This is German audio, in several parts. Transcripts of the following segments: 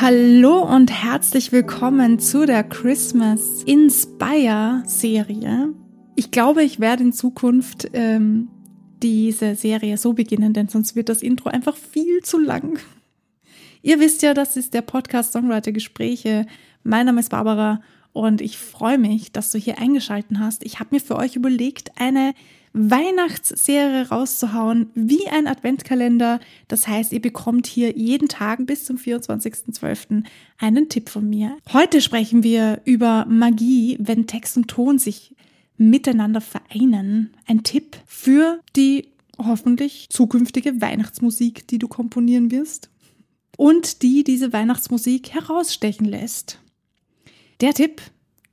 Hallo und herzlich willkommen zu der Christmas Inspire Serie. Ich glaube, ich werde in Zukunft ähm, diese Serie so beginnen, denn sonst wird das Intro einfach viel zu lang. Ihr wisst ja, das ist der Podcast Songwriter Gespräche. Mein Name ist Barbara und ich freue mich, dass du hier eingeschalten hast. Ich habe mir für euch überlegt, eine Weihnachtsserie rauszuhauen, wie ein Adventkalender. Das heißt, ihr bekommt hier jeden Tag bis zum 24.12. einen Tipp von mir. Heute sprechen wir über Magie, wenn Text und Ton sich miteinander vereinen. Ein Tipp für die hoffentlich zukünftige Weihnachtsmusik, die du komponieren wirst und die diese Weihnachtsmusik herausstechen lässt. Der Tipp,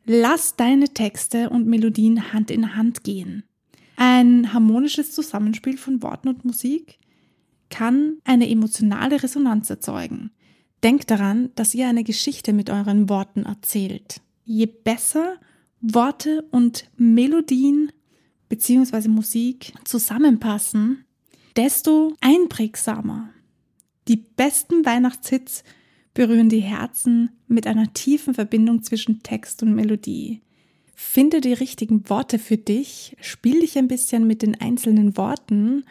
lass deine Texte und Melodien Hand in Hand gehen. Ein harmonisches Zusammenspiel von Worten und Musik kann eine emotionale Resonanz erzeugen. Denkt daran, dass ihr eine Geschichte mit euren Worten erzählt. Je besser Worte und Melodien bzw. Musik zusammenpassen, desto einprägsamer. Die besten Weihnachtshits berühren die Herzen mit einer tiefen Verbindung zwischen Text und Melodie. Finde die richtigen Worte für dich, spiel dich ein bisschen mit den einzelnen Worten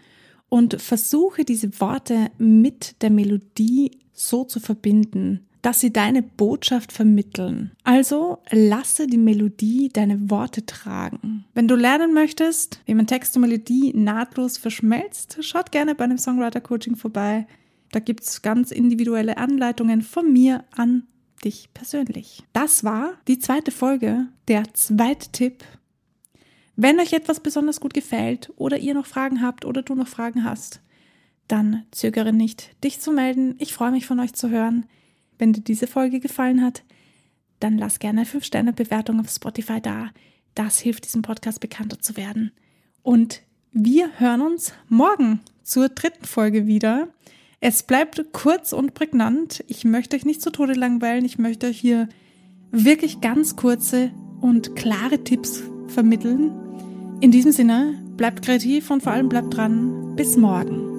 und versuche diese Worte mit der Melodie so zu verbinden, dass sie deine Botschaft vermitteln. Also lasse die Melodie deine Worte tragen. Wenn du lernen möchtest, wie man Text und Melodie nahtlos verschmelzt, schaut gerne bei einem Songwriter Coaching vorbei. Da gibt es ganz individuelle Anleitungen von mir an dich persönlich. Das war die zweite Folge, der zweite Tipp. Wenn euch etwas besonders gut gefällt oder ihr noch Fragen habt oder du noch Fragen hast, dann zögere nicht, dich zu melden. Ich freue mich von euch zu hören. Wenn dir diese Folge gefallen hat, dann lass gerne 5-Sterne-Bewertung auf Spotify da. Das hilft diesem Podcast bekannter zu werden. Und wir hören uns morgen zur dritten Folge wieder. Es bleibt kurz und prägnant. Ich möchte euch nicht zu Tode langweilen. Ich möchte euch hier wirklich ganz kurze und klare Tipps vermitteln. In diesem Sinne, bleibt kreativ und vor allem bleibt dran. Bis morgen.